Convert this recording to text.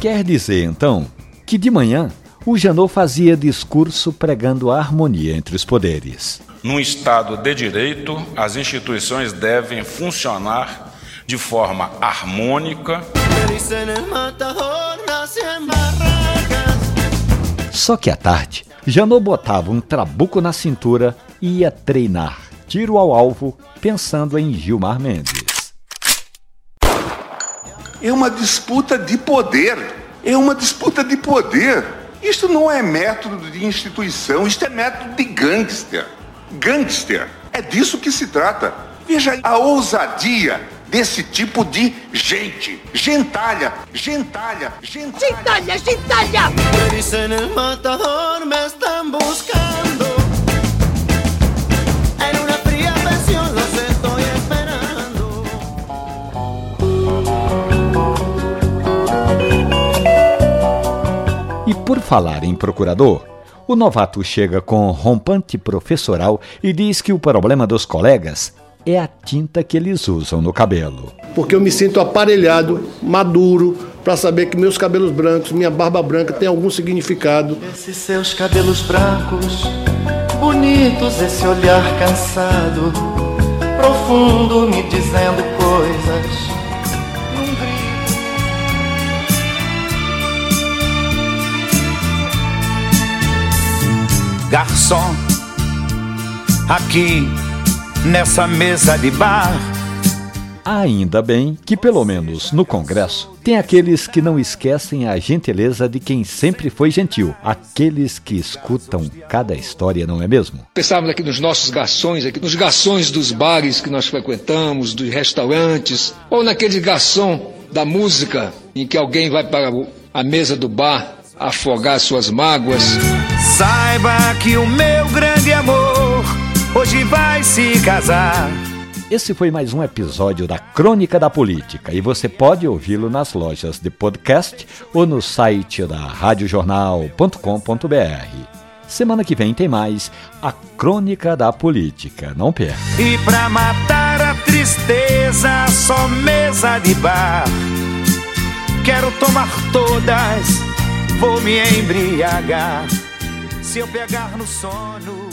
Quer dizer, então, que de manhã o Janot fazia discurso pregando a harmonia entre os poderes. Num Estado de direito, as instituições devem funcionar de forma harmônica. Só que à tarde, Janot botava um trabuco na cintura e ia treinar tiro ao alvo, pensando em Gilmar Mendes. É uma disputa de poder. É uma disputa de poder. Isto não é método de instituição, isto é método de gangster. Gangster. É disso que se trata. Veja a ousadia desse tipo de gente. Gentalha, gentalha, gentalha. Gentalha, gentalha! Por falar em procurador, o novato chega com rompante professoral e diz que o problema dos colegas é a tinta que eles usam no cabelo. Porque eu me sinto aparelhado, maduro, para saber que meus cabelos brancos, minha barba branca tem algum significado. Esses seus cabelos brancos, bonitos, esse olhar cansado, profundo, me dizendo garçom, aqui nessa mesa de bar. Ainda bem que, pelo menos no Congresso, tem aqueles que não esquecem a gentileza de quem sempre foi gentil, aqueles que escutam cada história, não é mesmo? Pensávamos aqui nos nossos garçons, aqui nos garçons dos bares que nós frequentamos, dos restaurantes, ou naquele garçom da música em que alguém vai para a mesa do bar afogar suas mágoas. Saiba que o meu grande amor hoje vai se casar. Esse foi mais um episódio da Crônica da Política e você pode ouvi-lo nas lojas de podcast ou no site da radiojornal.com.br. Semana que vem tem mais a Crônica da Política, não perca. E pra matar a tristeza, só mesa de bar. Quero tomar todas vou me embriagar. Se eu pegar no sono,